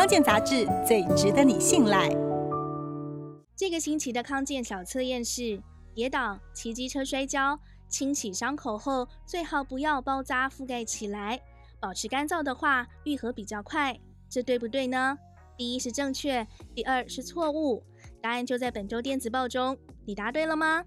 康健杂志最值得你信赖。这个星期的康健小测验是跌倒骑机车摔跤清洗伤口后最好不要包扎覆盖起来。保持干燥的话愈合比较快这对不对呢？第一是正确第二是错误。答案就在本周电子报中你答对了吗？